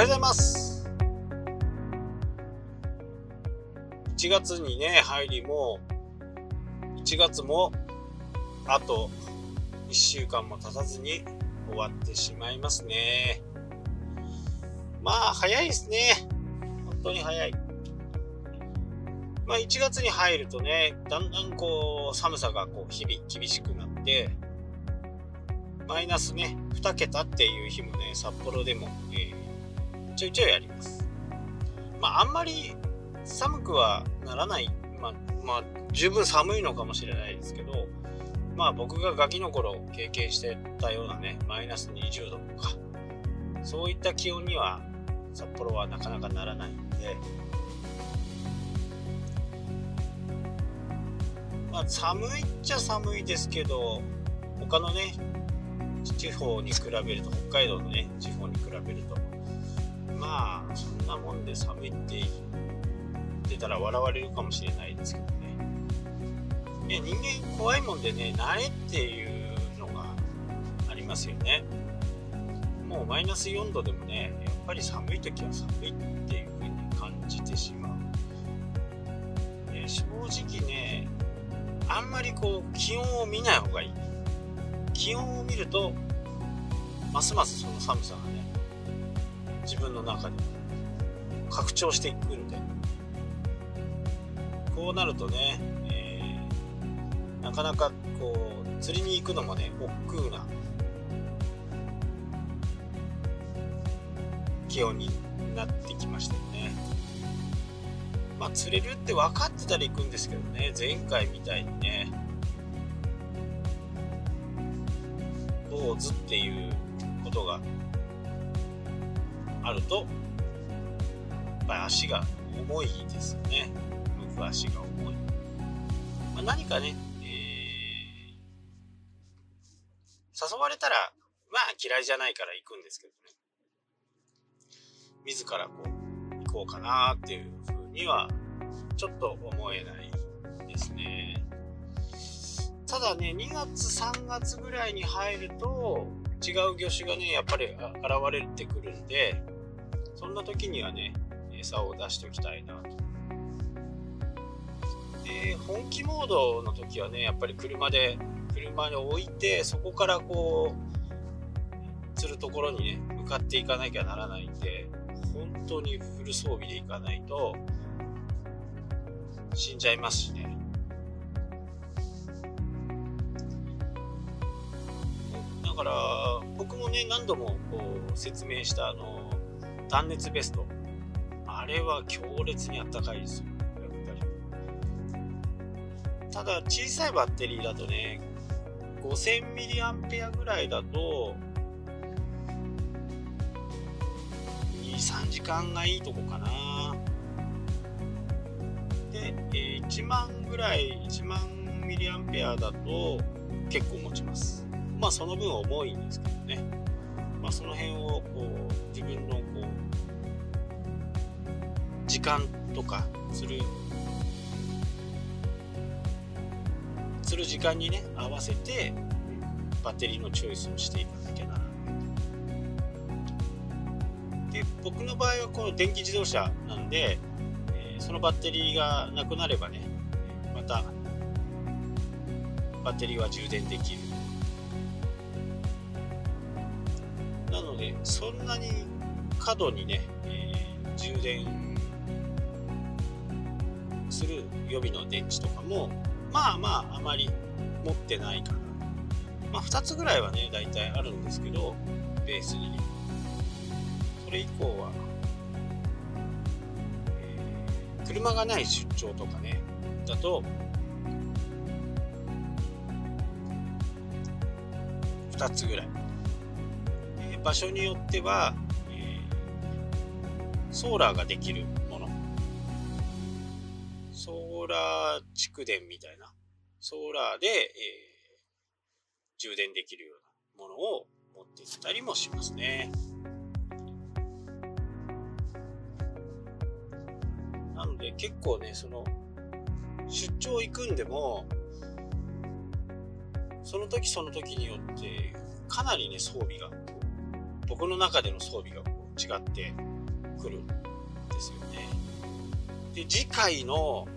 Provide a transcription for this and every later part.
はようございます。1月にね入りも1月もあと1週間も経たずに終わってしまいますね。まあ早いですね。本当に早い。まあ1月に入るとねだんだんこう寒さがこう日々厳しくなってマイナスね2桁っていう日もね札幌でも、えー、ちょいちょいあります。まああんまり寒くはならない。まあ、まあ、十分寒いのかもしれないですけどまあ僕がガキの頃経験してたようなねマイナス20度とかそういった気温には札幌はなかなかならないんでまあ寒いっちゃ寒いですけど他のね地方に比べると北海道のね地方に比べるとまあそんなもんで寒いって言ってたら笑われるかもしれないですけどね。ね人間怖いもんでね慣れっていうのがありますよね。もうマイナス4度でもねやっぱり寒い時は寒いっていう風に感じてしまう、ね、正直ねあんまりこう気温を見ない方がいい。気温を見るとますますその寒さがね自分の中で拡張していくんでこうなるとね、えー、なかなかこう釣りに行くのもね億劫な気温になってきましたよね。まあ釣れるって分かってたら行くんですけどね前回みたいにね。坊主っていうことがあるとやっぱり足が重いですよね。向く足が重い、まあ、何かね、えー、誘われたらまあ嫌いじゃないから行くんですけどね。自らこう行こうかなっていうふうにはちょっと思えないですね。ただね2月3月ぐらいに入ると違う魚種がねやっぱり現れてくるんでそんな時にはね餌を出しておきたいなと。で本気モードの時はねやっぱり車で車に置いてそこからこう釣るところにね向かっていかなきゃならないんで本当にフル装備でいかないと死んじゃいますしね。から僕もね何度もこう説明したあの断熱ベスト。あれは強烈にあったかいですよ。やっぱり。ただ小さいバッテリーだとね 5000mAh ぐらいだと23時間がいいとこかな。で、え、1万ぐらい1万ミリアンペアだと結構持ちます。まあその分重いんですけどね、まあ、その辺をこう自分のこう時間とかするする時間にね合わせてバッテリーのチョイスをしていかなきゃならない。で僕の場合はこの電気自動車なんで、えー、そのバッテリーがなくなればねまたバッテリーは充電できる。そんなに過度にね、えー、充電する予備の電池とかもまあまああまり持ってないかな。まあ2つぐらいはね大体あるんですけどベースに。それ以降は、えー、車がない出張とかねだと2つぐらい。場所によっては、えー、ソーラーができるもの。ソーラー蓄電みたいな。ソーラーで、えー、充電できるようなものを持っていったりもしますね。なので結構ねその出張行くんでもその時その時によってかなりね装備が僕の中での装備がこう違ってくるんですよね。で、次回の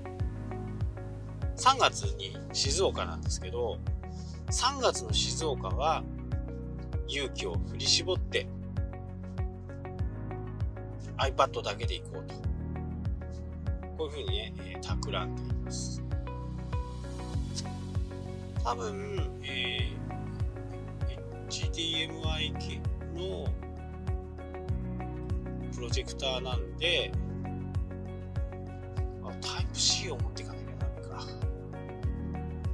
3月に静岡なんですけど、3月の静岡は勇気を振り絞って iPad だけで行こうと。こういうふうにね、えー、企んでいます。多分、えー、HDMI 系のプロジェクターなんで、あタイプ C を持っていかなきゃダメか。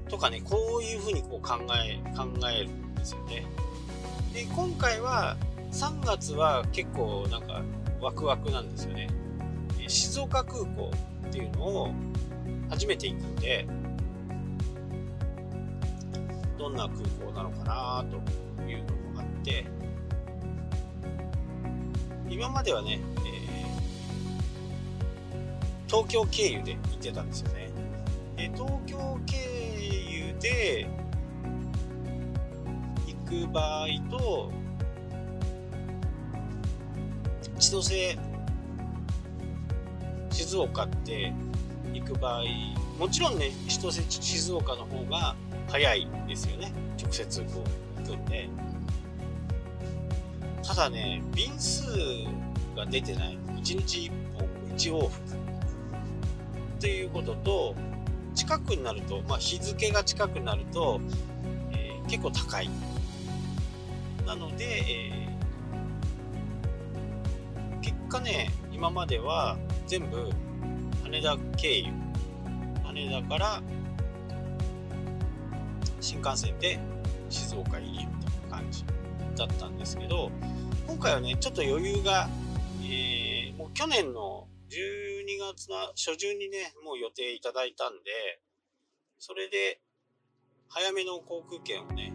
とかね、こういうふうにこう考え、考えるんですよね。で、今回は、3月は結構なんかワクワクなんですよね。静岡空港っていうのを初めて行くんで、どんな空港なのかなというのもあって、今まではね、えー、東京経由で行ってたんですよね。で東京経由で行く場合と、千歳、静岡って行く場合、もちろんね、千歳、静岡の方が早いですよね。直接こう行くんで。ただね、便数が出てない。1日1本、1往復。っていうことと、近くになると、まあ日付が近くなると、えー、結構高い。なので、えー、結果ね、今までは全部羽田経由。羽田から新幹線で静岡入りみたいな感じだったんですけど、今回はね、ちょっと余裕が、えー、もう去年の12月の初旬にね、もう予定いただいたんで、それで、早めの航空券をね、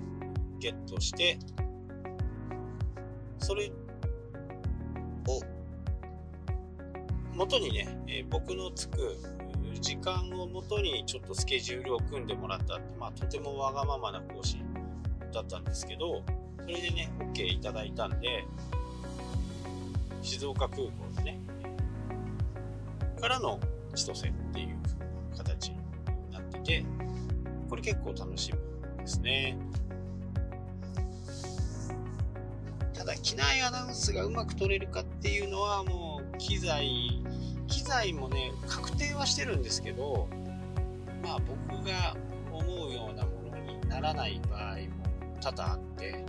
ゲットして、それを、元にね、えー、僕のつく時間をもとにちょっとスケジュールを組んでもらったまあ、とてもわがままな講師だったんですけど、それでね、OK いただいたんで、静岡空港でね、からの千歳っていう形になってて、これ結構楽しみですね。ただ、機内アナウンスがうまく取れるかっていうのはもう機材機材もね確定はしてるんですけどまあ僕が思うようなものにならない場合も多々あって、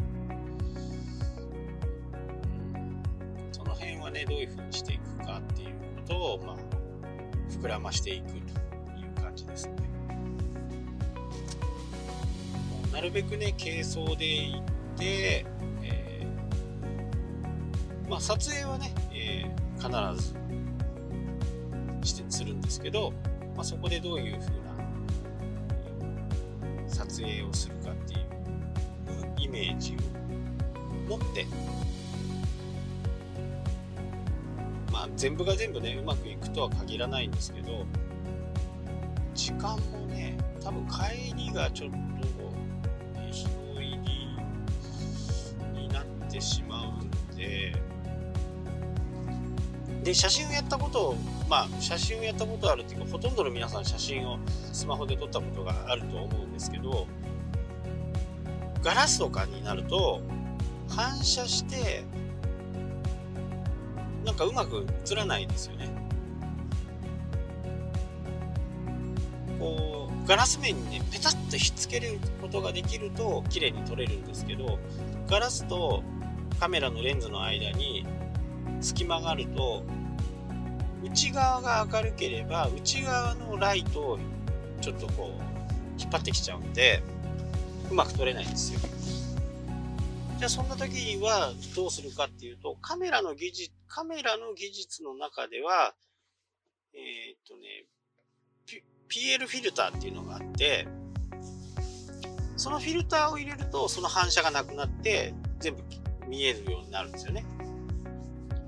ねどういうふうにしていくかっていうことをまあ膨らましていくという感じですね。なるべくね軽装で行って、えー、まあ撮影はね、えー、必ずしてするんですけど、まあ、そこでどういう風な撮影をするかっていうイメージを持って全部が全部ねうまくいくとは限らないんですけど時間もね多分帰りがちょっと日の入りになってしまうんでで写真をやったことをまあ、写真をやったことあるっていうか、ほとんどの皆さん写真をスマホで撮ったことがあると思うんですけど、ガラスとかになると、反射して、なんかうまく映らないですよね。こう、ガラス面にね、ペタッとひっつけることができると、綺麗に撮れるんですけど、ガラスとカメラのレンズの間に隙間があると、内側が明るければ内側のライトをちょっとこう引っ張ってきちゃうんでうまく撮れないんですよじゃあそんな時はどうするかっていうとカメラの技術カメラの技術の中ではえー、っとね PL フィルターっていうのがあってそのフィルターを入れるとその反射がなくなって全部見えるようになるんですよね。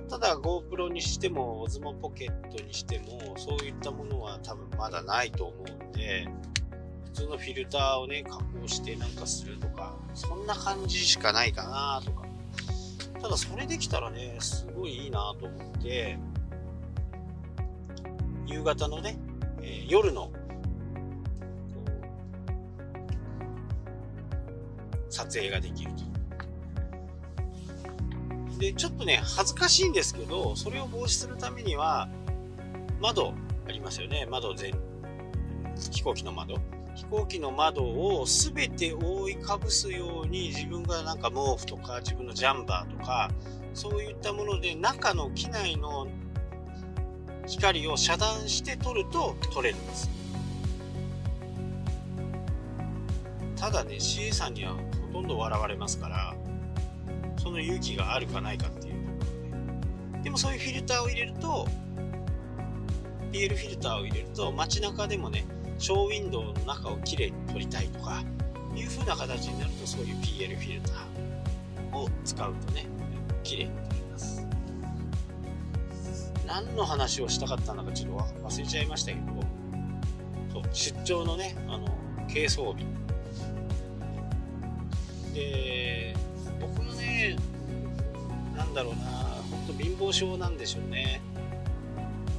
ただ GoPro にしても Osmo ポケットにしてもそういったものは多分まだないと思うんで普通のフィルターをね加工してなんかするとかそんな感じしかないかなとか。ただそれできたらね、すごいいいなと思って、夕方のね、えー、夜の撮影ができると。で、ちょっとね、恥ずかしいんですけど、それを防止するためには、窓ありますよね。窓全、飛行機の窓。飛行機の窓を全て覆いかぶすように自分がなんか毛布とか自分のジャンバーとかそういったもので中の機内の光を遮断して撮ると撮れるんです。ただね CA さんにはほとんど笑われますからその勇気があるかないかっていう。ところででもそういうフィルターを入れると PL フィルターを入れると街中でもねショーウィンドウの中をきれいに撮りたいとかいう風な形になるとそういう PL フィルターを使うとねきれいに撮れます。何の話をしたかったのかちょっと忘れちゃいましたけどそう出張のねあの軽装備。で僕もねなんだろうなほんと貧乏症なんでしょうね。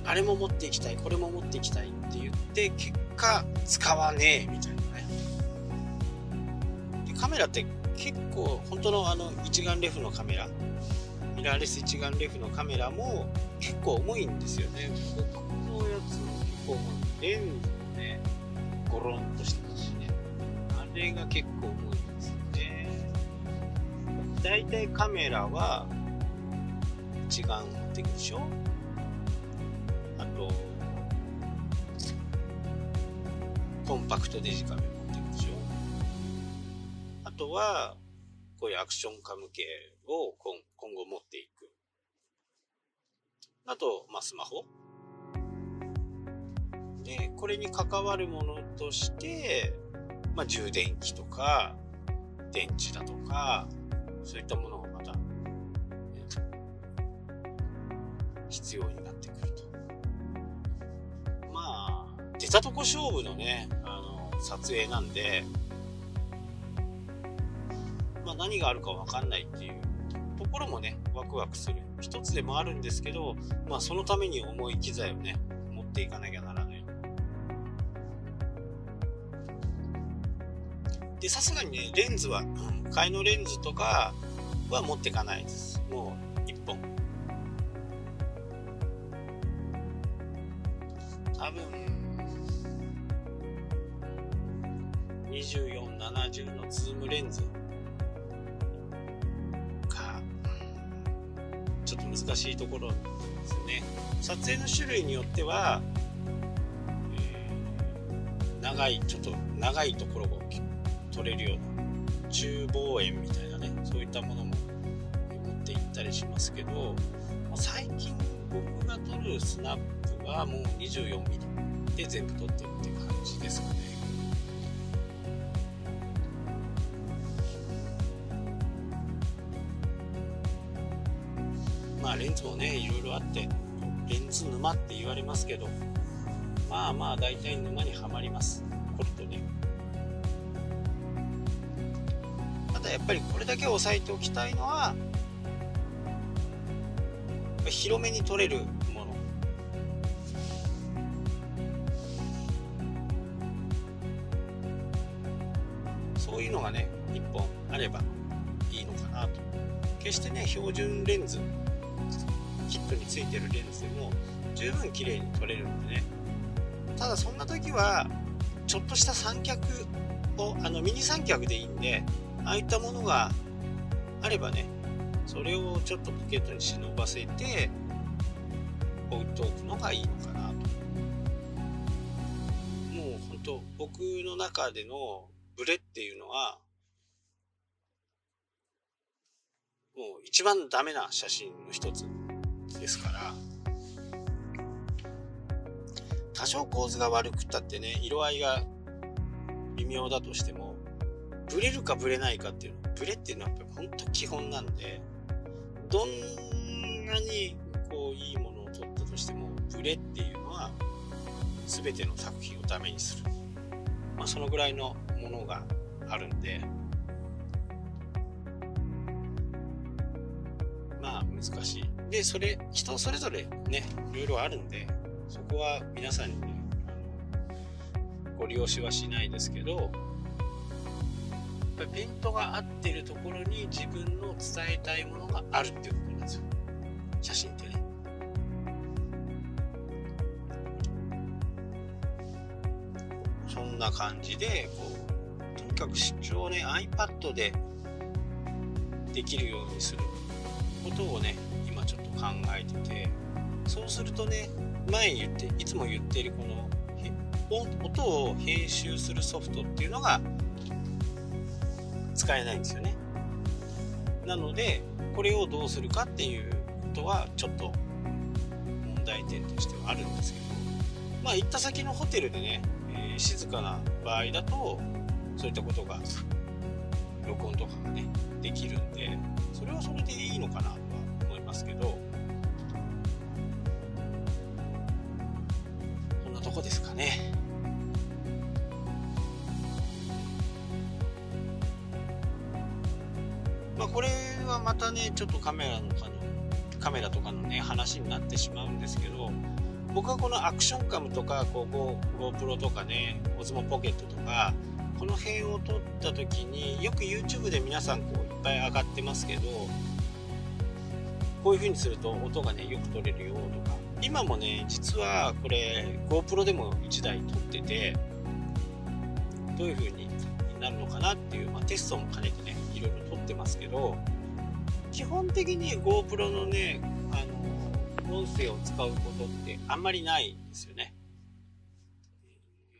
あれも持っていきたいこれも持っていきたいって言って結果使わねえみたいなね。でカメラって結構本当のあの一眼レフのカメラミラーレス一眼レフのカメラも結構重いんですよね。僕のやつも結構レンズもねゴロンとしてますしね。あれが結構重い大体カメラは一眼持ってくでしょ？コンパクトデジカメ持ってくでしょあとはこういうアクションカム系を今今後持っていく。あと、まあ、スマホ。でこれに関わるものとして、まあ、充電器とか電池だとかそういったものがまた、必要になってくると。まあ、出たとこ勝負のね、撮影なんで、まあ何があるかわかんないっていうところもね、ワクワクする一つでもあるんですけど、まあそのために重い機材をね、持っていかなきゃならない。で、さすがにね、レンズは、替えのレンズとかは持っていかないです。もう24、70のズームレンズか、ちょっと難しいところですよね。撮影の種類によっては、えー、長い、ちょっと長いところを撮れるような中望遠みたいなねそういったものも持っていったりしますけど最近僕が撮るスナップはもう 24mm で全部撮ってるって感じですかねもねいろいろあってレンズ沼って言われますけどまあまあ大体沼にはまります。これとね。ただやっぱりこれだけ押さえておきたいのは広めに取れるもの。そういうのがね1本あればいいのかなと。決してね標準レンズットについてるレンズでも十分綺麗に撮れるんでね。ただそんな時はちょっとした三脚をあのミニ三脚でいいんでああいったものがあればねそれをちょっとポケットに忍ばせて置いておくのがいいのかなと。もう本当僕の中でのブレっていうのはもう一番ダメな写真の一つ。ですから。多少構図が悪くったってね色合いが微妙だとしてもブレるかブレないかっていうのブレっていうのはやっぱ本当基本なんでどんなにこういいものを撮ったとしてもブレっていうのは全ての作品をダメにする、まあ、そのぐらいのものがあるんで。難しい。で、それ、人それぞれね、いろいろあるんで、そこは皆さんに、ご利用しはしないですけど、やっぱりペイントが合ってるところに自分の伝えたいものがあるっていうことなんですよ。写真ってね。そんな感じで、こう、とにかく出張をね、iPad でできるようにすることをね今ちょっと考えててそうするとね前に言っていつも言っているこの音を編集するソフトっていうのが使えないんですよね。なのでこれをどうするかっていうことはちょっと問題点としてはあるんですけどまあ行った先のホテルでね、えー、静かな場合だとそういったことが録音とかがねできるんでそれはそれでいいのかなとは思いますけどこんなとこですかね。まあこれはまたねちょっとカメラのかのカメラとかのね話になってしまうんですけど僕はこのアクションカムとかこう GoPro とかね Osmo ポケットとかこの辺を撮った時によく YouTube で皆さんこういっぱい上がってますけどこういう風にすると音がねよく撮れるよとか。今もね実はこれ GoPro でも1台撮っててどういう風になるのかなっていう、まあ、テストも兼ねてねいろいろ撮ってますけど基本的に GoPro のねあの音声を使うことってあんまりないんですよね。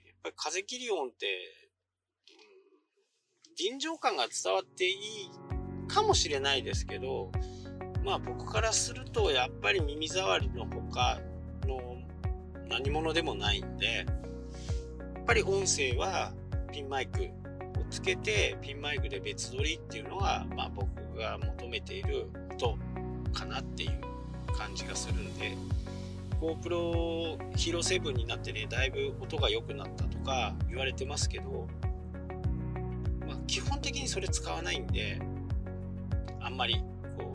やっぱり風切り音って臨場感が伝わっていいかもしれないですけど、まあ僕からするとやっぱり耳障りの他の何者でもないんで、やっぱり音声はピンマイクをつけてピンマイクで別撮りっていうのが、まあ僕が求めている音かなっていう感じがするんで、GoPro Hero 7になってね、だいぶ音が良くなったとか言われてますけど、基本的にそれ使わないんであんまりこ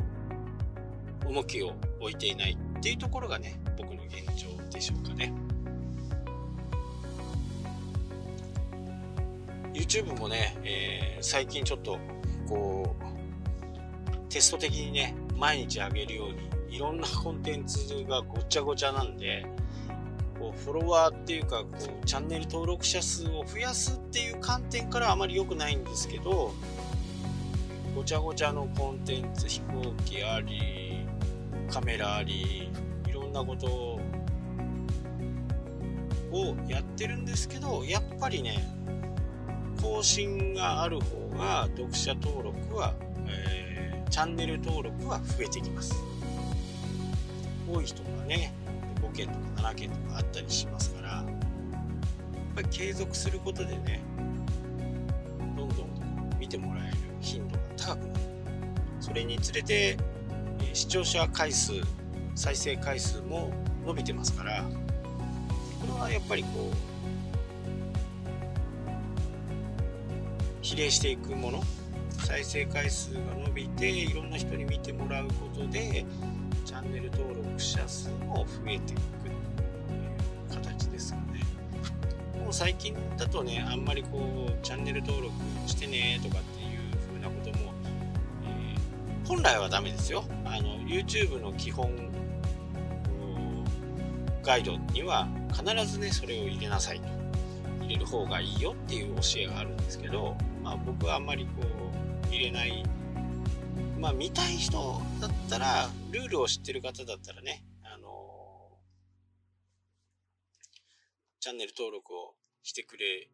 う重きを置いていないっていうところがね僕の現状でしょうかね。YouTube もね、えー、最近ちょっとこうテスト的にね毎日上げるようにいろんなコンテンツがごちゃごちゃなんでこうフォロワーっていうかこうチャンネル登録者数を増やすっていう観点からあまり良くないんですけどごちゃごちゃのコンテンツ飛行機ありカメラありいろんなことをやってるんですけどやっぱりね更新がある方が読者登録は、えー、チャンネル登録は増えてきます。多い人がね件とか7件とかあったりしますからやっぱり継続することでねどんどん見てもらえる頻度が高くなる。それにつれて視聴者回数再生回数も伸びてますからこれはやっぱりこう比例していくもの再生回数が伸びていろんな人に見てもらうことでチャンネル登録者数も増えていくという形ですよね。もう最近だとね、あんまりこう、チャンネル登録してねとかっていう風なことも、えー、本来はダメですよ。あの、YouTube の基本ガイドには必ずね、それを入れなさいと。入れる方がいいよっていう教えがあるんですけど、まあ僕はあんまりこう、入れないまあ見たい人だったら、ルールを知ってる方だったらね、あのチャンネル登録をしてくれ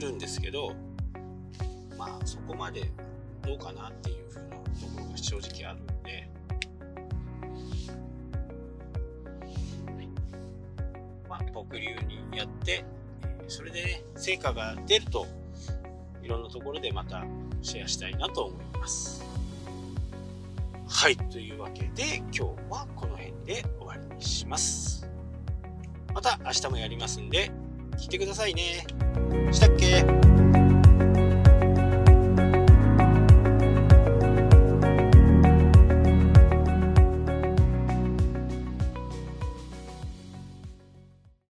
るんですけど、まあそこまでどうかなっていうふうなところが正直あるんで、まあ僕流にやって、それでね、成果が出ると、いろんなところでまたシェアしたいなと思います。はい、というわけで今日はこの辺で終わりにします。また明日もやりますんで、聞いてくださいね。したっけ？